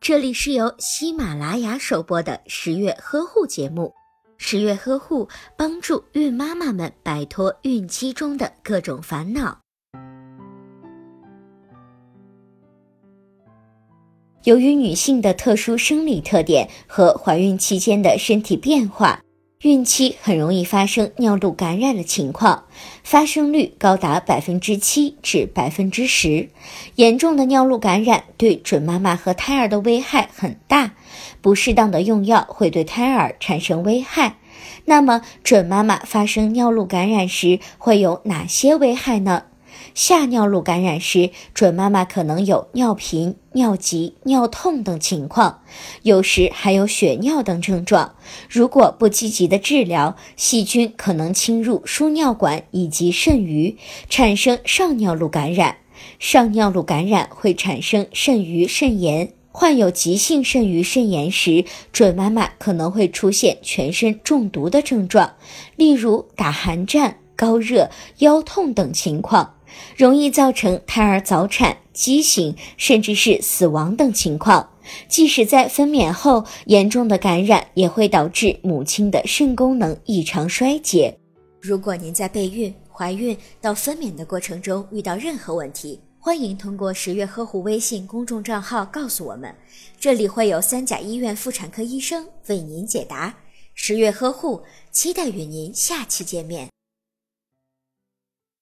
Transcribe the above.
这里是由喜马拉雅首播的十月呵护节目。十月呵护帮助孕妈妈们摆脱孕期中的各种烦恼。由于女性的特殊生理特点和怀孕期间的身体变化。孕期很容易发生尿路感染的情况，发生率高达百分之七至百分之十。严重的尿路感染对准妈妈和胎儿的危害很大，不适当的用药会对胎儿产生危害。那么，准妈妈发生尿路感染时会有哪些危害呢？下尿路感染时，准妈妈可能有尿频、尿急、尿痛等情况，有时还有血尿等症状。如果不积极的治疗，细菌可能侵入输尿管以及肾盂，产生上尿路感染。上尿路感染会产生肾盂肾炎。患有急性肾盂肾炎时，准妈妈可能会出现全身中毒的症状，例如打寒战、高热、腰痛等情况。容易造成胎儿早产、畸形，甚至是死亡等情况。即使在分娩后，严重的感染也会导致母亲的肾功能异常衰竭。如果您在备孕、怀孕到分娩的过程中遇到任何问题，欢迎通过十月呵护微信公众账号告诉我们，这里会有三甲医院妇产科医生为您解答。十月呵护，期待与您下期见面。